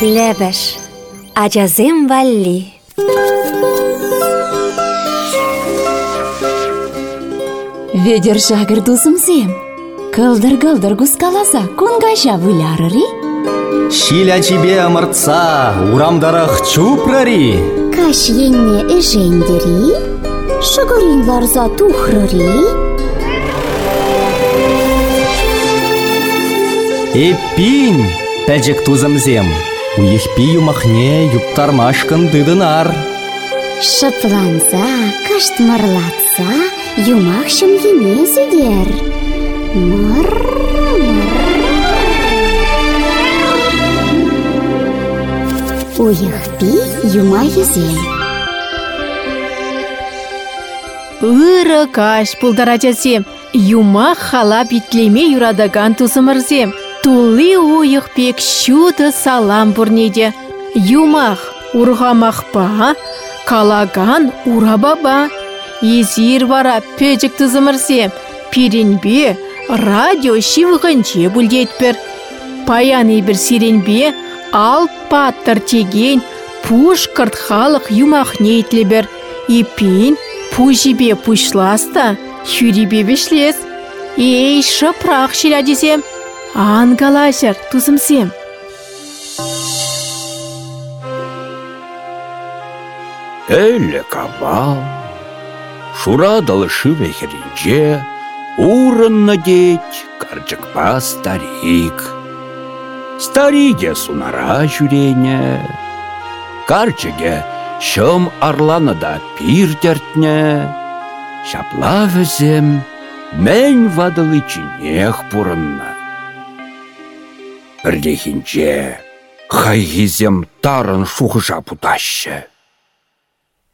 Лебеш. Ачазем валли. Ведер жагыр дузымзем. Кылдыр-кылдыр гускаласа кунгажа вылярыри. Шиля чибе амыртса, урамдарах чупрари. Каш енне эжендери, шыгырин ларза тухрыри, Эппин, пәжік тузымзем. Уйықпи юмахне юптармашкын дыдынар. шыпланса, кыштмырлатса, юмах шымгене сүдер. Мыр, мыр. Уйықпи юма езем. Ыры каш пулдарачасем. Юма хала битлеме юрадаган тусымырзем. Тулы уйық пек шуды салам бурнеде. Юмах урғамақпа, калаган урабаба. Езір вара пөжік тузымырзем. Пиренбе радио шивғынче бүлдетпір. Паян бір сиренбе ал паттыр теген пушкарт халық юмах нейтлебір. Ипин пужибе пушласта, хюрибе бешлес. Ей, шыпрақ шиля десем, ангалашыр тузымсем. Әлі кавал, шурадалы шывехерінже, урынны деть, карчыкпа старик. Стариге сунара жүрене, карчыге шым арланыда пир тертне, шапла візем, мән вадылы чинех пурынна. Бірдехінче, хайгизем тарын шухыша путашы.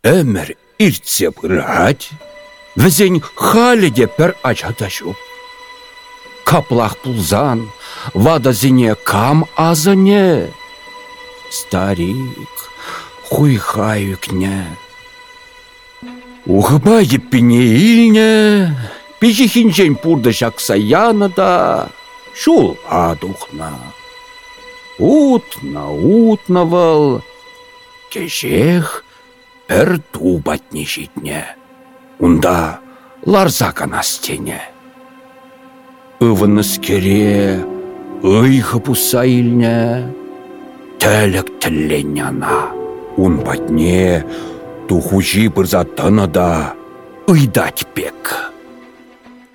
Өмір иртсе пырать, візен халіде пір ачата жуп. Каплах пулзан, вада зіне кам азыне. Старик, хуйхай үкне. Ухыба еппіне илне, пижихинчен пурды жақса яны да, шул адухна. Утна, утна вал, кешех, бір тубатне житне. Унда ларза канастене. Ывыныс кере, ыйхы тілленне ана. Ун батне, тухужи бұрза да, ыйдать пек.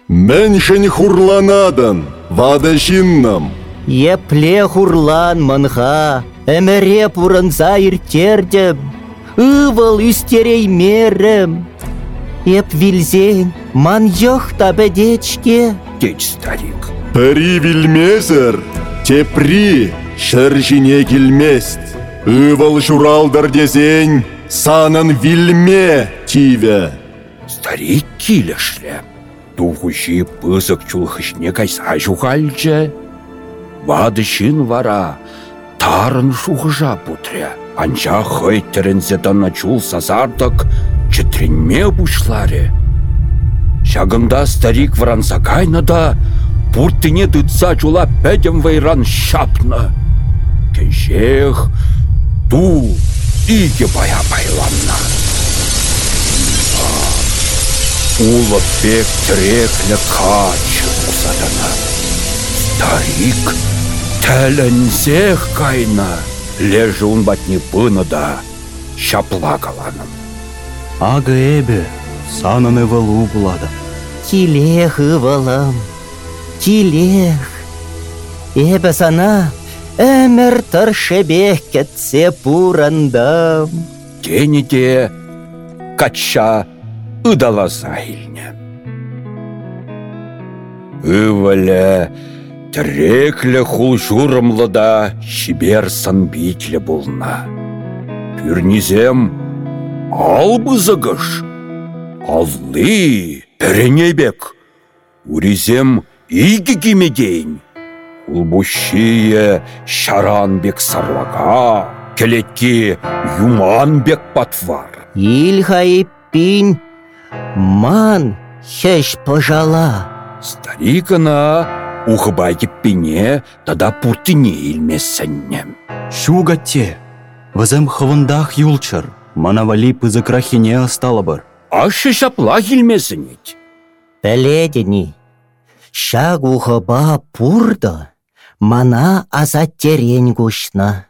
Мэншен хурланадан, вада жиннам. Епле хурлан манха, әміре пурынса иртердім, ывыл үстерей мерім. Еп вилзен, ман йох табедечке. Деч старик. Пәри вилмезір, тепри, шыржине келмест. Ывыл журалдар дезен, санын вилме тиве. Старик килешле. Тухуши пысык чулхышне кайса жухальче. Вады шин вара, тарын шухыжа путре. Анча хой терензе тана чул сазардық, чітренме бушларе. Шагында старик вранса кайна да, пуртыне дытса чула пәдем вайран шапна. Кеншех, ту, иге бая байланна. Улы пек тіреклі кач ұсадына. Старик тәлінзех кайна, лежі он батне пыны да, шапла каланым. Ага эбе, санын эвалу булады. Килех ывылым, килех. Эбі сана, әмір тыршебех кетсе пурандам. Тені де кача ыдала зайлне. Ываля тіреклі хул журымлы да шибер санбитлі болна. Пүрнізем албызыгыш, аллы піренебек, уризем игі кемедейін. Улбушие шаранбек сарлага, келетки юманбек патвар. Ильхайппин, ман хеш пожала. Старикана ухыбай пене тада пуртине илмесеннем. Шугатте. Візім хывындах юлчыр. Манавали пызыкрахине асталабыр. Ашы шапла келмесінет. Пәледіні. Шаг ухыба пурды. Мана азат терен күшна.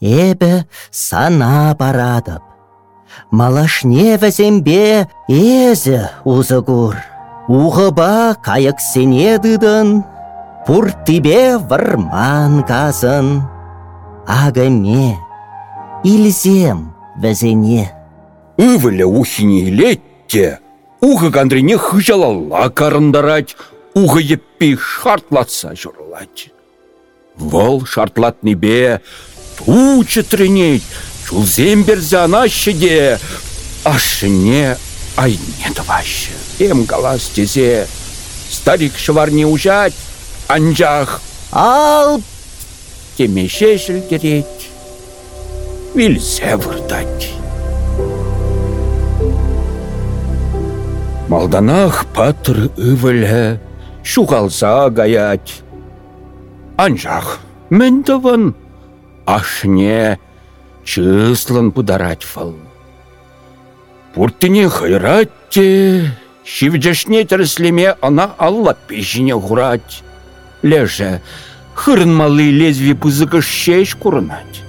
Эбі сана барадып. Малашне візембе езі узығыр. Ухыба кайық сенедыдын. Пуртыбе варман казын. Агаме, илзем візене. Ывілі ухине летте. Уғы кандрине хыжалала карындарать. Уғы еппи шартлатса жырлать. Вол шартлатны бе ту чітрінет. Чулзем берзе анашы де. Ашыне айне давашы. Эм галас тезе. Старик шыварне ужать. Анжақ Ал темеше шілдерет. Вилзе вырдать. Малданах патыр ывілі, шуғалса гаять. Анжақ, міндівін, ашне чыслын пударать фыл. Пуртыне хайратте, шивджешне тіріслеме ана алла пешіне ғурать. Леже, хырынмалы лезви пызыкыш шеш курынать.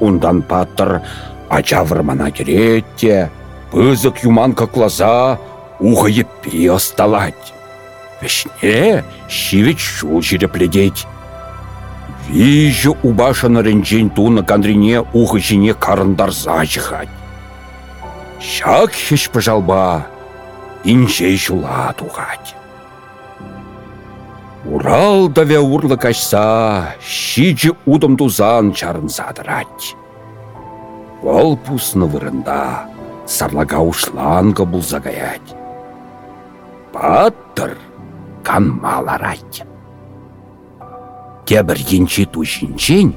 Ундан паттыр ачавырмана керетте, пызык юман каклаза, уға еппе осталать. Вешне шивет шул жирепледеть. Вижу убашаны ренжен туны кандрине уғы жіне карындарза жихать. Шак хеш пыжалба, инже жула туғать. Урал даве урлы качса, шичі удым тузан чарын задырать. Вол пусны вырында, сарлага ушланга бұл загаять. Паттыр канмаларать. Кебір енчі тушинчен,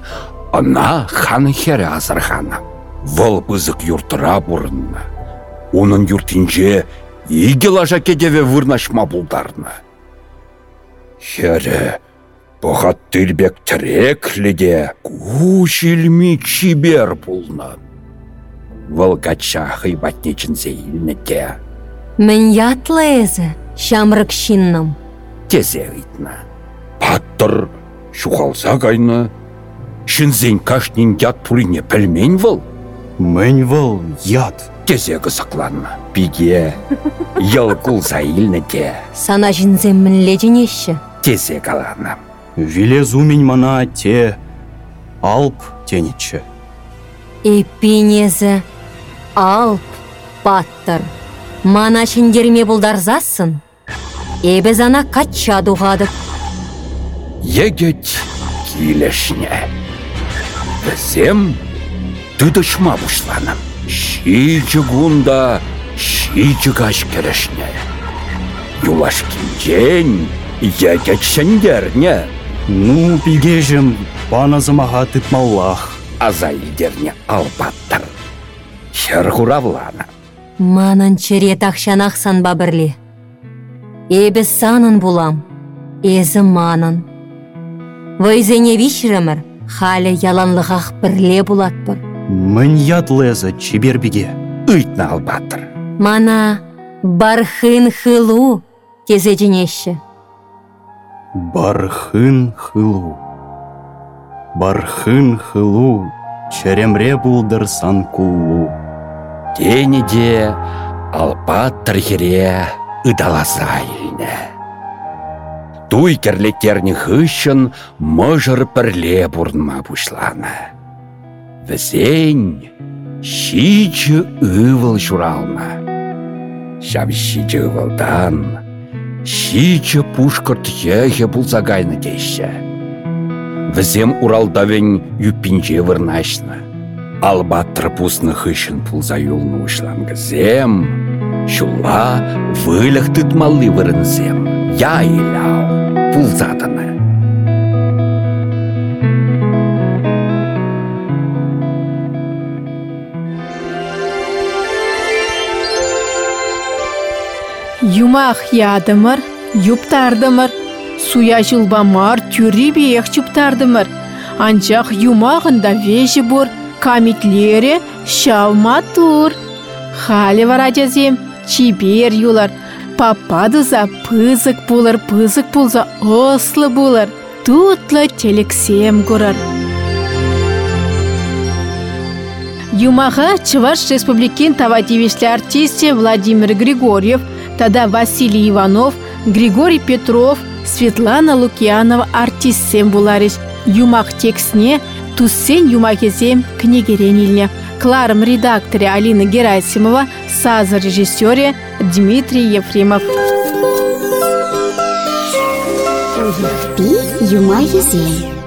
ана хан хері азырхана. Вол пызык юртыра бұрынна. Оның юртинче иге лажа кедеве вырнашма бұлдарна. Хері, бұғат тілбек тірекліде кушілмі чибер бұлна. Вылгача хыйбатнечін зейлінете. Мен ятлы шамрык шинным. Тезе ыйтна. Паттыр шухалса кайны. Шинзен кашнин ят пулине пілмен выл. Мен вăл ят. Тезе кысакланна. Пиге. Йыл кулса илнете. Сана жинзем мінле женеші. Тезе калана. Вилезу мен мана те. Алп тенечче. Эпинезі. Алп, паттыр. Мана шендерме бұлдарзасын. Эбіз ана кача дуғадық. Егет килешне. Бізем тыдышма бұшланым. Шичі гунда, шичі каш керешне. Юлаш кинчен, егет шендерне. Ну, пигежем, паназымаға тытмаллах. Азайлдерне албаттыр. Хер хуравлана. Манын черет ақшанақсан бабірлі. Эбіз санын булам. Эзі манын. Вайзене вишіремір, халі яланлығақ бірле буладпыр. Мен ят лезі чибербиге. Ыйтна албаттыр. Мана бархын хылу тезе женеші. Бархын хылу. Бархын хылу. Черемре булдырсан куллу. Тенеде албаттыр хере ыдаласа илне. Туй керлеттерні хыщын мыжыр пірле бұрнма бұшланы. Візень шичі ывыл журална. Шав шичі ывылдан, шичі пушкырт ехе бұлзагайны деші. Візем уралдавен юпинче вырнашны. Албаттыр пусны хыщын пулза юлны ушлангызем, Шула вылях тытмалли вырынсем, я иляу, пулзатаны. Юмах ядымыр, юптардымыр, суя жылбамар тюри биех чуптардымыр. Анчах юмағында вежі бұр, камитлері шавма тур. Халі вара жазем, чибер юлар. Пападыза пызык булыр, пызык булза ослы булыр. Тутлы телексем көрір. Юмаға Чуваш Республикин тавативишлі артисте Владимир Григорьев, Тогда Василий Иванов, Григорий Петров, Светлана Лукьянова артист сем буларыч. Юмак тексне, туссен юмакезем книгеренильне. Кларым редакторе Алина Герасимова, саз режиссере Дмитрий Ефремов. Пи юмакезем.